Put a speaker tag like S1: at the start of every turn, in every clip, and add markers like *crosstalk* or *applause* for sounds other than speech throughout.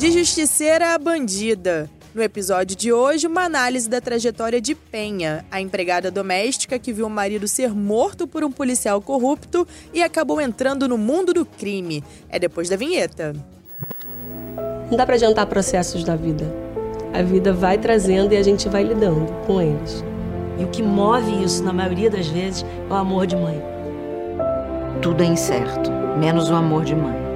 S1: De justiceira a bandida. No episódio de hoje, uma análise da trajetória de Penha, a empregada doméstica que viu o marido ser morto por um policial corrupto e acabou entrando no mundo do crime. É depois da vinheta.
S2: Não dá para adiantar processos da vida. A vida vai trazendo e a gente vai lidando com eles.
S3: E o que move isso, na maioria das vezes, é o amor de mãe.
S4: Tudo é incerto, menos o amor de mãe.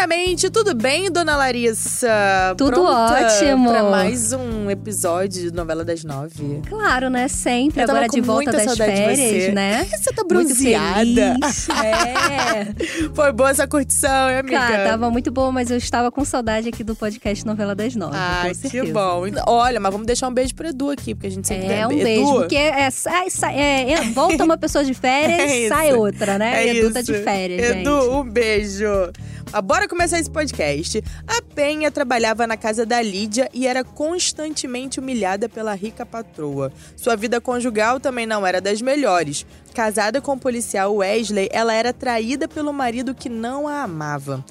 S1: Primeiramente, tudo bem, dona Larissa?
S5: Tudo
S1: Pronta
S5: ótimo.
S1: Pra mais um episódio de Novela das Nove.
S5: Claro, né? Sempre.
S1: Eu
S5: Agora de volta das férias,
S1: você.
S5: né? *laughs*
S1: Você tá bronzeada. *laughs*
S5: É.
S1: Foi boa essa curtição, hein, amiga?
S5: Cara, tava muito boa, mas eu estava com saudade aqui do podcast Novela das Nove.
S1: Ai,
S5: com
S1: que bom. Olha, mas vamos deixar um beijo pro Edu aqui, porque a gente sempre
S5: É, um
S1: Edu,
S5: beijo. Porque é, sai, sai- é, é, volta uma pessoa de *laughs* férias,
S1: É
S5: sai outra, né?
S1: É
S5: Edu tá
S1: isso.
S5: de férias,
S1: Edu,
S5: gente.
S1: um beijo. Bora começar esse podcast. A Penha trabalhava na casa da Lídia e era constantemente humilhada pela rica patroa. Sua vida conjugal também não era das melhores. Casada com o policial Wesley, ela era traída pelo marido que não a amava.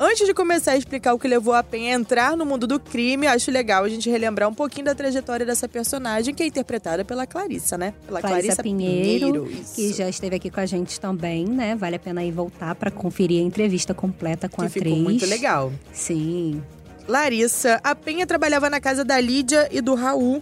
S1: Antes de começar a explicar o que levou a Penha a entrar no mundo do crime, acho legal a gente relembrar um pouquinho da trajetória dessa personagem, que é interpretada pela Clarissa, né? Pela
S5: Clarissa Pinheiro,
S1: isso.
S5: que já esteve aqui com a gente também, né? Vale a pena ir voltar pra conferir a entrevista completa com
S1: que
S5: a atriz.
S1: ficou muito legal.
S5: Sim.
S1: Larissa, a Penha trabalhava na casa da Lídia e do Raul.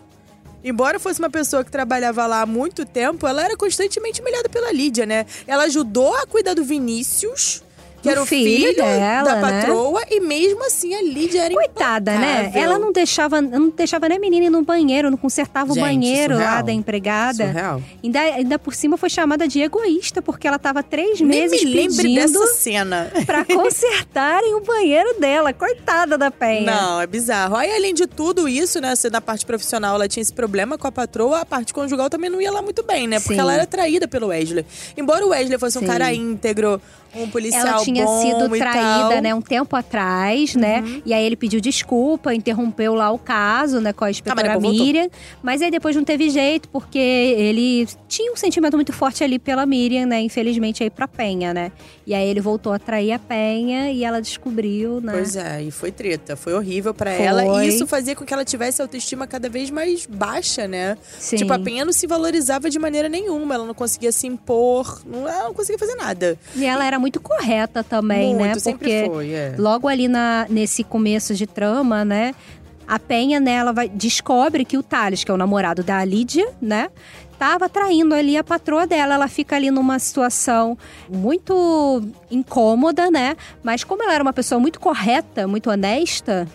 S1: Embora fosse uma pessoa que trabalhava lá há muito tempo, ela era constantemente humilhada pela Lídia, né? Ela ajudou a cuidar do Vinícius, que era o
S5: filho
S1: filho
S5: dela,
S1: da
S5: né?
S1: patroa, e mesmo assim a Lídia era
S5: Coitada, né? Ela não deixava, não deixava nem a menina ir no banheiro, não consertava
S1: Gente,
S5: o banheiro lá
S1: surreal.
S5: da empregada.
S1: Surreal.
S5: Ainda, ainda por cima foi chamada de egoísta, porque ela tava três
S1: Nem
S5: meses
S1: me
S5: pedindo
S1: dessa cena.
S5: pra *laughs* consertarem o banheiro dela. Coitada da Penha.
S1: Não, é bizarro. Aí, além de tudo isso, né? Se na parte profissional ela tinha esse problema com a patroa, a parte conjugal também não ia lá muito bem, né? Porque
S5: Sim.
S1: ela era traída pelo Wesley. Embora o Wesley fosse um
S5: Sim.
S1: cara íntegro, um policial
S5: Ela tinha
S1: bom
S5: sido traída.
S1: Uhum.
S5: né, um tempo atrás, né? E aí ele pediu desculpa, interrompeu lá o caso, né, com a inspetora
S1: voltou.
S5: Miriam. Mas aí depois não teve jeito, porque ele tinha um sentimento muito forte ali pela Miriam, né? Infelizmente aí pra Penha, né? E aí ele voltou a trair a Penha e ela descobriu, né?
S1: Pois é, e foi treta. Foi horrível pra
S5: Foi.
S1: ela. E isso fazia com que ela tivesse autoestima cada vez mais baixa, né?
S5: Sim.
S1: Tipo, a Penha não se valorizava de maneira nenhuma. Ela não conseguia se impor. Não, ela não conseguia fazer nada.
S5: E ela era muito correta também,
S1: Muito,
S5: né? Porque
S1: foi, é.
S5: logo ali na, nesse começo de trama, né? A Penha, né, ela vai, descobre que o Thales, que é o namorado da Lídia, né? Tava traindo ali a patroa dela. Ela fica ali numa situação muito incômoda, né? Mas como ela era uma pessoa muito correta, muito honesta,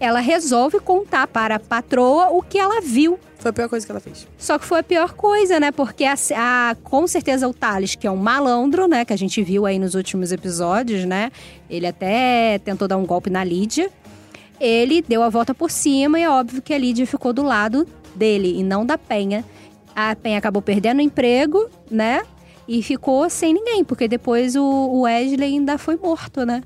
S5: ela resolve contar para a patroa o que ela viu.
S1: Foi a pior coisa que ela fez.
S5: Só que foi a pior coisa, né? Porque a, a- com certeza o Thales, que é um malandro, né? Que a gente viu aí nos últimos episódios, né? Ele até tentou dar um golpe na Lídia. Ele deu a volta por cima e é óbvio que a Lídia ficou do lado dele e não da Penha. A Penha acabou perdendo o emprego, né? E ficou sem ninguém, porque depois o, Wesley ainda foi morto, né?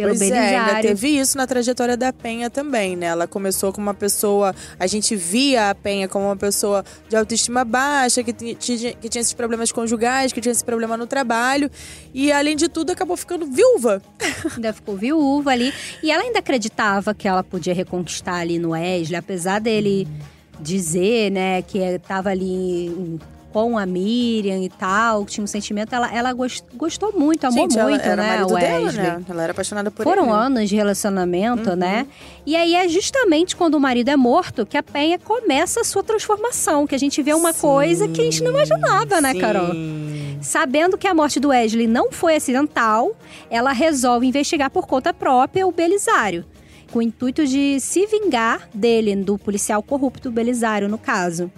S5: Pelo
S1: pois é, ainda
S5: Belisário.
S1: teve isso na trajetória da Penha também, né? Ela começou como uma pessoa. A gente via a Penha como uma pessoa de autoestima baixa, que, que tinha esses problemas conjugais, que tinha esse problema no trabalho. E, além de tudo, acabou ficando viúva. *laughs*
S5: ainda ficou viúva ali. E ela ainda acreditava que ela podia reconquistar ali no Wesley, apesar dele dizer, né, que estava ali com a Miriam e tal, que tinha um sentimento. Ela, ela gos- gostou muito, amou
S1: gente, ela
S5: muito,
S1: era
S5: né,
S1: marido
S5: o
S1: dela,
S5: Wesley.
S1: né? Ela era apaixonada por
S5: Foram
S1: ele. Uhum.
S5: anos de relacionamento, né? E aí é justamente quando o marido é morto que a Penha começa a sua transformação, que a gente vê uma coisa que a gente não imaginava, né,
S1: Sim.
S5: Carol? Sabendo que a morte do Wesley não foi acidental, ela resolve investigar por conta própria o Belisário, com o intuito de se vingar dele, do policial corrupto Belisário, no caso.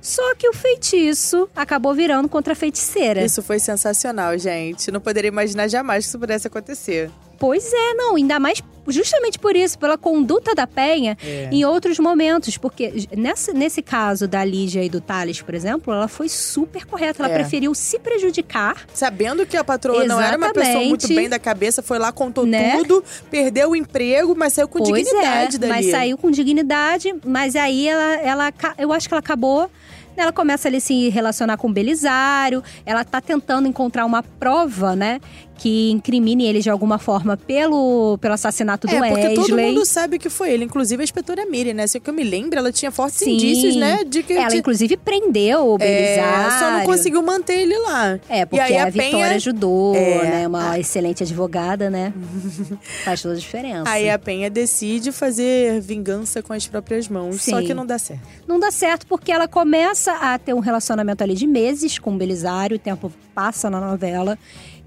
S5: Só que o feitiço acabou virando contra a feiticeira.
S1: Isso foi sensacional, gente. Não poderia imaginar jamais que isso pudesse acontecer.
S5: Pois é, não, ainda mais justamente por isso, pela conduta da Penha
S1: É.
S5: em outros momentos. Porque nesse, nesse caso da Lígia e do Thales, por exemplo, ela foi super correta. Ela
S1: É.
S5: preferiu se prejudicar
S1: Sabendo que a patroa não era uma pessoa muito
S5: Exatamente.
S1: bem da cabeça, foi lá, contou
S5: Né?
S1: tudo, perdeu o emprego, mas saiu com
S5: Pois
S1: dignidade
S5: é,
S1: dali.
S5: mas saiu com dignidade, mas aí ela, ela, eu acho que ela acabou. Ela começa ali a se relacionar com o Belisário, ela tá tentando encontrar uma prova, né? Que incrimine ele de alguma forma pelo, pelo assassinato do
S1: É, porque
S5: Wesley.
S1: todo mundo sabe que foi ele, inclusive a inspetora Miri, né? Se eu me lembro, ela tinha fortes
S5: Sim.
S1: indícios, né? De que
S5: Ela,
S1: de-
S5: inclusive, prendeu o
S1: é,
S5: Belisário.
S1: só não conseguiu manter ele lá.
S5: É, porque a,
S1: a
S5: Vitória
S1: Penha,
S5: ajudou,
S1: É.
S5: né? Uma excelente advogada, né? *laughs* Faz toda a diferença.
S1: aí a Penha decide fazer vingança com as próprias mãos, só
S5: Sim.
S1: que não dá certo.
S5: Não dá certo porque ela começa a ter um relacionamento ali de meses com o Belisário, o tempo passa na novela.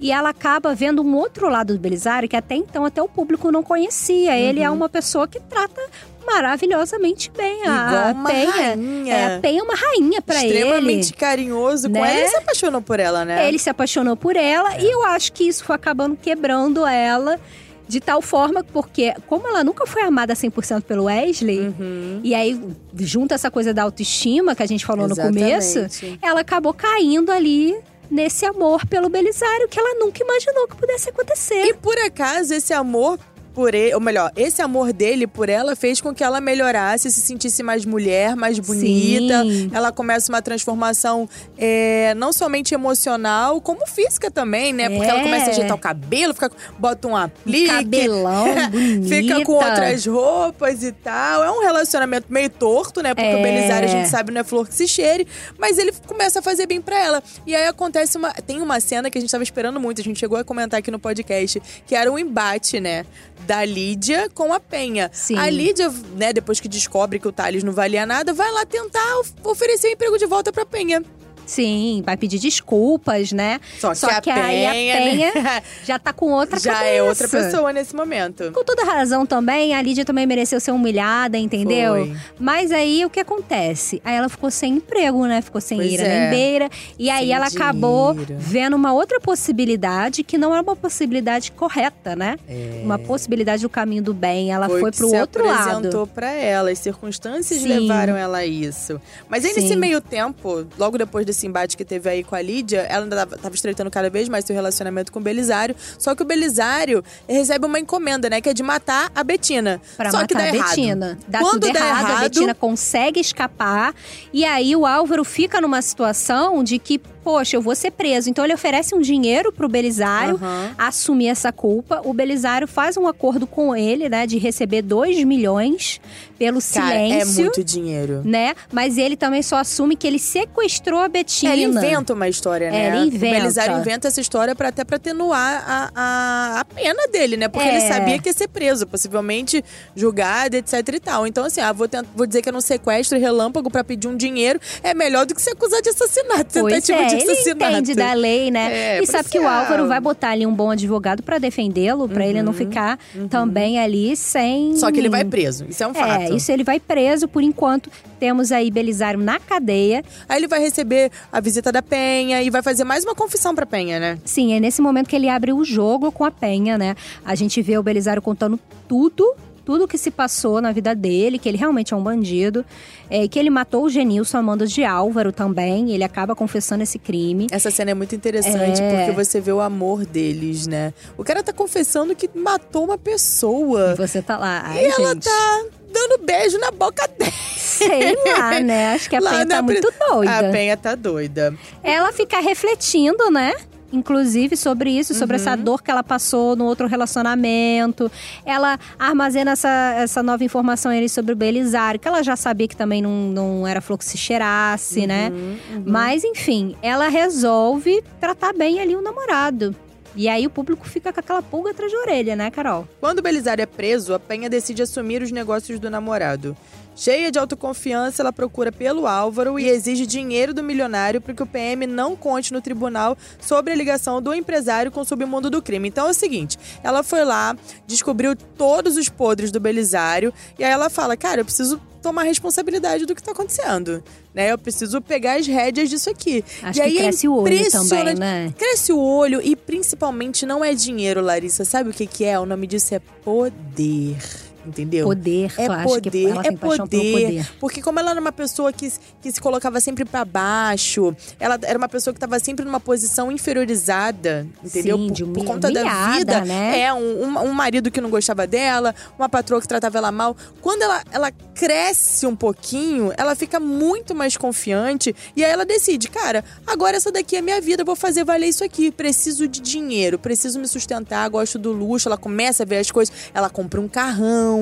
S5: E ela acaba vendo um outro lado do Belisário que até então até o público não conhecia. Ele
S1: Uhum.
S5: é uma pessoa que trata maravilhosamente bem a
S1: Igual
S5: Penha.
S1: rainha.
S5: É, a Penha é uma rainha pra ele.
S1: Extremamente carinhoso com
S5: Né?
S1: ela. Ele se apaixonou por ela, né?
S5: Ele se apaixonou por ela e eu acho que isso foi acabando quebrando ela de tal forma, porque como ela nunca foi amada 100% pelo Wesley,
S1: Uhum.
S5: e aí junta essa coisa da autoestima que a gente falou no começo,
S1: Exatamente.
S5: ela acabou caindo ali nesse amor pelo Belisário que ela nunca imaginou que pudesse acontecer.
S1: E por acaso, esse amor por ele, ou melhor, esse amor dele por ela fez com que ela melhorasse, se sentisse mais mulher, mais bonita.
S5: Sim.
S1: Ela começa uma transformação é, não somente emocional, como física também, né? Porque ela
S5: É.
S1: começa a ajeitar o cabelo, fica, bota um aplique.
S5: Cabelão. *laughs*
S1: Fica com outras roupas e tal. É um relacionamento meio torto, né? Porque
S5: É.
S1: o Belisário a gente sabe não é flor que se cheire. Mas ele começa a fazer bem pra ela. E aí acontece uma. Tem uma cena que a gente tava esperando muito, a gente chegou a comentar aqui no podcast, que era um embate, né? Da Lídia com a Penha.
S5: Sim.
S1: A Lídia, né, depois que descobre que o Thales não valia nada, vai lá tentar of- oferecer o emprego de volta pra Penha.
S5: Sim, vai pedir desculpas, né?
S1: Só que a
S5: aí a
S1: Penha,
S5: Penha *laughs*
S1: né?
S5: já tá com outra
S1: Já
S5: cabeça.
S1: é outra pessoa nesse momento.
S5: Com toda razão também, a Lídia também mereceu ser humilhada, entendeu?
S1: Foi.
S5: Mas aí o que acontece? Aí ela ficou sem emprego, né? Ficou sem
S1: Pois
S5: ira
S1: é.
S5: nem beira. E aí
S1: Sem
S5: ela acabou
S1: dinheiro.
S5: vendo uma outra possibilidade que não é uma possibilidade correta, né? Uma possibilidade do caminho do bem. Ela foi,
S1: É. que
S5: pro
S1: se
S5: outro
S1: apresentou
S5: lado.
S1: pra ela, as circunstâncias
S5: Sim.
S1: levaram ela a isso. Mas aí, nesse
S5: Sim.
S1: meio tempo, logo depois desse embate que teve aí com a Lídia, ela ainda tava, tava estreitando cada vez mais seu relacionamento com o Belisário. Só que o Belisário recebe uma encomenda, né? Que é de matar a Betina.
S5: Pra
S1: Só que
S5: matar
S1: dá
S5: a
S1: errado.
S5: Betina. Dá
S1: Quando
S5: tudo
S1: dá
S5: errado, a Betina consegue escapar. E aí o Álvaro fica numa situação de que, poxa, eu vou ser preso. Então ele oferece um dinheiro pro Belisário
S1: Aham.
S5: assumir essa culpa. O Belisário faz um acordo com ele, né, de receber 2 milhões pelo
S1: Cara, é
S5: silêncio.
S1: muito dinheiro.
S5: Né? Mas ele também só assume que ele sequestrou a Betina.
S1: Ele inventa uma história, né?
S5: É, ele inventa.
S1: O Belisário inventa essa história pra, até pra atenuar a, a, a pena dele, né? Porque
S5: É.
S1: ele sabia que ia ser preso, possivelmente julgado, etc e tal. Então, assim, ah, vou, tent- vou dizer que era um sequestro relâmpago pra pedir um dinheiro. É melhor do que ser acusado de assassinato,
S5: Pois
S1: tentativa
S5: é,
S1: de
S5: ele
S1: assassinato.
S5: entende da lei, né?
S1: É,
S5: e sabe que o. Álvaro vai botar ali um bom advogado pra defendê-lo, pra ele não ficar também ali sem.
S1: Uhum, Só que ele vai preso, isso é um fato.
S5: É, isso ele vai preso por enquanto. Temos aí Belisário na cadeia.
S1: Aí ele vai receber a visita da Penha e vai fazer mais uma confissão pra Penha, né?
S5: Sim, é nesse momento que ele abre o jogo com a Penha, né? A gente vê o Belisário contando tudo. Tudo que se passou na vida dele, que ele realmente é um bandido, é, que ele matou o Genilson a mando de Álvaro também. Ele acaba confessando esse crime.
S1: Essa cena é muito interessante
S5: É.
S1: porque você vê o amor deles, né? O cara tá confessando que matou uma pessoa.
S5: E você tá lá. Ai,
S1: E ela
S5: gente.
S1: tá dando beijo na boca dela.
S5: Sei lá, né? Acho que a
S1: Lá
S5: Penha tá muito doida.
S1: A Penha tá doida.
S5: Ela fica refletindo, né? Inclusive sobre isso, sobre essa
S1: Uhum.
S5: dor que ela passou no outro relacionamento. Ela armazena essa, essa nova informação ali sobre o Belisário, que ela já sabia que também não, não era flor que se cheirasse, né?
S1: Uhum,
S5: Mas, enfim, ela resolve tratar bem ali o namorado. E aí o público fica com aquela pulga atrás da orelha, né, Carol?
S1: Quando o Belisário é preso, a Penha decide assumir os negócios do namorado. Cheia de autoconfiança, ela procura pelo Álvaro e exige dinheiro do milionário para que o PM não conte no tribunal sobre a ligação do empresário com o submundo do crime. Então é o seguinte: ela foi lá, descobriu todos os podres do Belisário, e aí ela fala: Cara, eu preciso tomar responsabilidade do que tá acontecendo. Né? Eu preciso pegar as rédeas disso aqui.
S5: Acho
S1: e aí
S5: que
S1: é
S5: cresce o olho também, né?
S1: Cresce o olho e principalmente não é dinheiro, Larissa. Sabe o que, que é? O nome disso é poder. Entendeu?
S5: Poder,
S1: É
S5: eu acho que
S1: poder,
S5: ela
S1: é poder.
S5: poder.
S1: Porque como ela era uma pessoa que, que se colocava sempre pra baixo, ela era uma pessoa que tava sempre numa posição inferiorizada, entendeu?
S5: Sim,
S1: por,
S5: de
S1: por conta da vida.
S5: né?
S1: É, um, um, um marido que não gostava dela, uma patroa que tratava ela mal. Quando ela, ela cresce um pouquinho, ela fica muito mais confiante e aí ela decide, cara, agora essa daqui é minha vida, eu vou fazer valer isso aqui. Preciso de dinheiro, preciso me sustentar, gosto do luxo. Ela começa a ver as coisas, ela compra um carrão,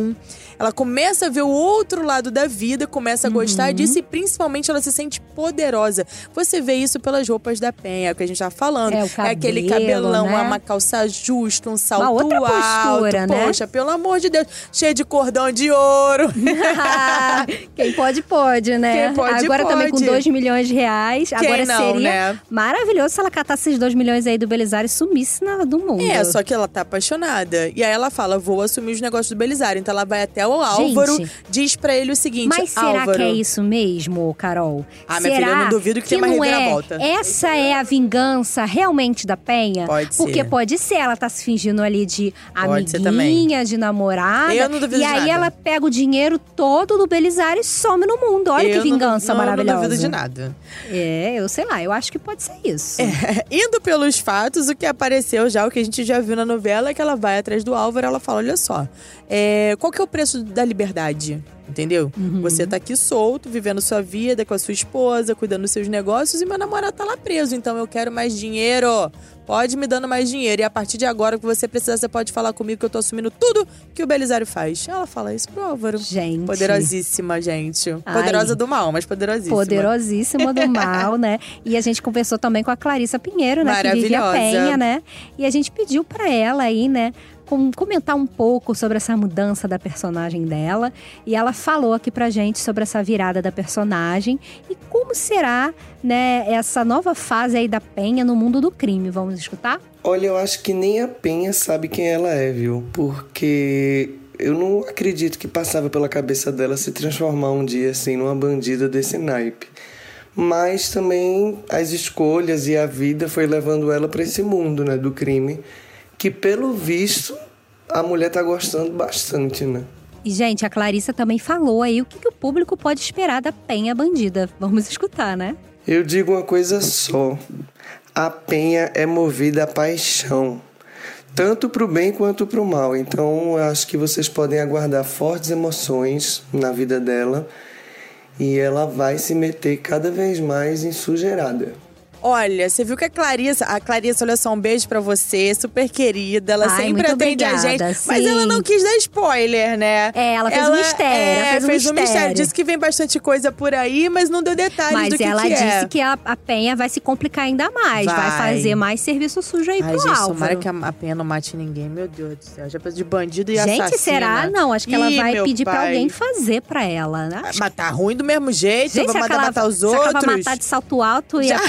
S1: ela começa a ver o outro lado da vida, começa a
S5: Uhum.
S1: gostar disso e principalmente ela se sente poderosa. Você vê isso pelas roupas da Penha, é o que a gente tava falando.
S5: É, o
S1: aquele
S5: cabelo,
S1: cabelão,
S5: né?
S1: uma calça justa, um salto
S5: Uma outra
S1: alto.
S5: postura, né?
S1: Poxa, pelo amor de Deus, cheio de cordão de ouro. *laughs*
S5: Quem pode, pode, né?
S1: Quem pode,
S5: agora também com
S1: pode.
S5: 2 milhões de reais. agora
S1: não,
S5: seria
S1: né?
S5: maravilhoso se ela catasse esses 2 milhões aí do Belisário e sumisse na, do mundo.
S1: É, só que ela tá apaixonada. E aí ela fala: vou assumir os negócios do Belisário. Então ela vai até o Álvaro, diz pra ele o seguinte:
S5: Mas será
S1: Álvaro.
S5: que é isso mesmo, Carol?
S1: Ah, minha
S5: será
S1: filha, eu não duvido que tenha uma
S5: não
S1: reviravolta.
S5: É? Essa é a vingança realmente da Penha?
S1: Pode
S5: Porque
S1: ser.
S5: pode ser, ela tá se fingindo ali de
S1: Pode
S5: amiguinha, de namorada.
S1: Eu não duvido
S5: E aí
S1: nada.
S5: ela pega o dinheiro todo do Belisário e some no mundo. Olha
S1: Eu
S5: que
S1: não-
S5: vingança
S1: não,
S5: maravilhosa.
S1: Eu não duvido de nada.
S5: É, eu sei lá, eu acho que pode ser isso.
S1: É, *laughs* Indo pelos fatos, o que apareceu já, o que a gente já viu na novela, é que ela vai atrás do Álvaro ela fala: olha só, é, qual que é o preço da liberdade? Entendeu?
S5: Uhum.
S1: Você tá aqui solto, vivendo sua vida com a sua esposa, cuidando dos seus negócios, e meu namorado tá lá preso. Então eu quero mais dinheiro. Pode me dando mais dinheiro. E a partir de agora, o que você precisar, você pode falar comigo que eu tô assumindo tudo que o Belisário faz. Ela fala isso pro Álvaro.
S5: Gente.
S1: Poderosíssima, gente.
S5: Ai.
S1: Poderosa do mal, mas poderosíssima.
S5: Poderosíssima do *laughs* mal, né? E a gente conversou também com a Clarissa Pinheiro, né? Que vive a
S1: Maravilhosa.
S5: Penha, né? E a gente pediu pra ela aí, né? Com- comentar um pouco sobre essa mudança da personagem dela. E ela falou aqui pra gente sobre essa virada da personagem e como será, né, essa nova fase aí da Penha no mundo do crime. Vamos escutar?
S6: Olha, eu acho que nem a Penha sabe quem ela é, viu? Porque eu não acredito que passava pela cabeça dela se transformar um dia assim numa bandida desse naipe. Mas também as escolhas e a vida foi levando ela para esse mundo, né, do crime, que pelo visto a mulher tá gostando bastante, né?
S5: E, gente, a Clarissa também falou aí o que, que o público pode esperar da Penha Bandida. Vamos escutar, né?
S6: Eu digo uma coisa só. A penha é movida a paixão, tanto para o bem quanto para o mal. Então, acho que vocês podem aguardar fortes emoções na vida dela e ela vai se meter cada vez mais em sujeirada.
S1: Olha, você viu que a Clarissa, a Clarissa, olha só, um beijo pra você, super querida, ela
S5: Ai,
S1: sempre atende a
S5: obrigada,
S1: gente. Mas
S5: sim.
S1: ela não quis dar spoiler, né?
S5: É, ela fez um mistério,
S1: é,
S5: ela fez um
S1: fez
S5: mistério.
S1: Disse que vem bastante coisa por aí, mas não deu detalhes
S5: Mas
S1: do que
S5: ela
S1: que
S5: disse
S1: é.
S5: que a, a Penha vai se complicar ainda mais. Vai,
S1: Vai.
S5: fazer mais serviço sujo aí
S1: Ai,
S5: pro
S1: gente,
S5: Álvaro.
S1: tomara que a, a Penha não mate ninguém. Meu Deus do céu. Já penso de bandido e
S5: Gente,
S1: assassina.
S5: será? Não, acho que ela
S1: Ih,
S5: vai pedir pra
S1: pai.
S5: alguém fazer pra ela, né? Acho
S1: Mas tá ruim do mesmo jeito,
S5: Gente,
S1: vai mandar
S5: ela,
S1: matar os
S5: ela
S1: outros.
S5: vai matar de salto alto e a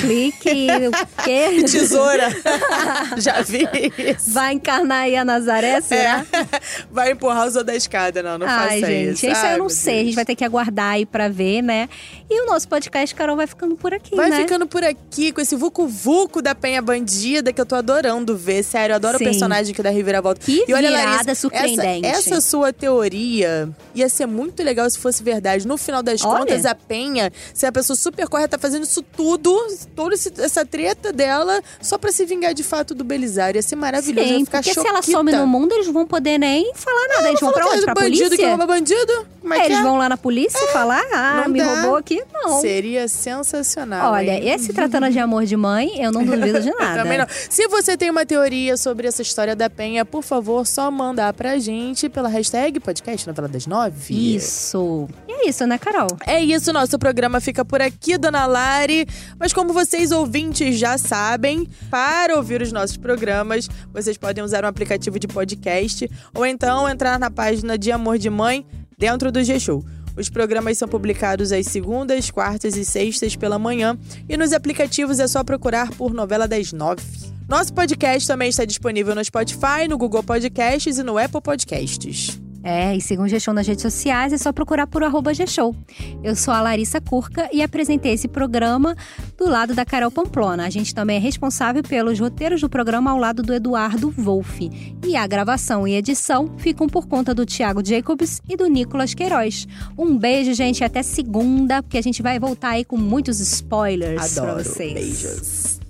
S5: clique e o quê? *laughs*
S1: Tesoura. *laughs* Já vi isso.
S5: Vai encarnar aí a Nazaré, será?
S1: É. *laughs* Vai empurrar os da escada, não, não
S5: Ai,
S1: faça
S5: gente,
S1: isso.
S5: isso aí
S1: Ai,
S5: eu não sei. A
S1: Deus.
S5: gente vai ter que aguardar aí pra ver, né? E o nosso podcast, Carol, vai ficando por aqui,
S1: Vai
S5: né?
S1: ficando por aqui com esse vucu-vucu da Penha Bandida que eu tô adorando ver. Sério, eu adoro
S5: Sim.
S1: o personagem aqui da Reviravolta.
S5: Que
S1: e olha, Larissa,
S5: surpreendente.
S1: Essa, essa sua teoria ia ser muito legal se fosse verdade. No final das
S5: Olha.
S1: contas, a Penha, se a pessoa super correta, tá fazendo isso tudo, toda esse- essa treta dela, só pra se vingar de fato do Belisário. Ia ser maravilhoso.
S5: Sim,
S1: ia ficar
S5: porque se ela
S1: choquita.
S5: some no mundo, eles vão poder nem falar nada. Eles vão pra onde?
S1: é
S5: Pra
S1: bandido
S5: polícia?
S1: que rouba bandido? Como é,
S5: É,
S1: que
S5: eles
S1: é?
S5: vão lá na polícia falar, ah,
S1: não
S5: me
S1: dá.
S5: roubou aqui? Não.
S1: Seria sensacional.
S5: Olha,
S1: hein?
S5: esse tratando de amor de mãe, eu não duvido de *laughs* nada.
S1: Também não. Se você tem uma teoria sobre essa história da Penha, por favor, só mandar pra gente pela hashtag podcast Novela das Nove.
S5: Isso. E é isso, né, Carol?
S1: É isso, nosso programa fica por aqui, dona Lari. Mas como vocês ouvintes já sabem, para ouvir os nossos programas, vocês podem usar um aplicativo de podcast ou então entrar na página de Amor de Mãe dentro do G-Show. Os programas são publicados às segundas, quartas e sextas pela manhã e nos aplicativos é só procurar por Novela das Nove. Nosso podcast também está disponível no Spotify, no Google Podcasts e no Apple Podcasts.
S5: É, e sigam o G-Show nas redes sociais, é só procurar por arroba G-Show. Eu sou a Larissa Curca e apresentei esse programa do lado da Carol Pamplona. A gente também é responsável pelos roteiros do programa ao lado do Eduardo Wolff. E a gravação e edição ficam por conta do Thiago Jacobs e do Nicolas Queiroz. Um beijo, gente, até segunda, porque a gente vai voltar aí com muitos spoilers pra
S1: Adoro.
S5: vocês.
S1: Beijos.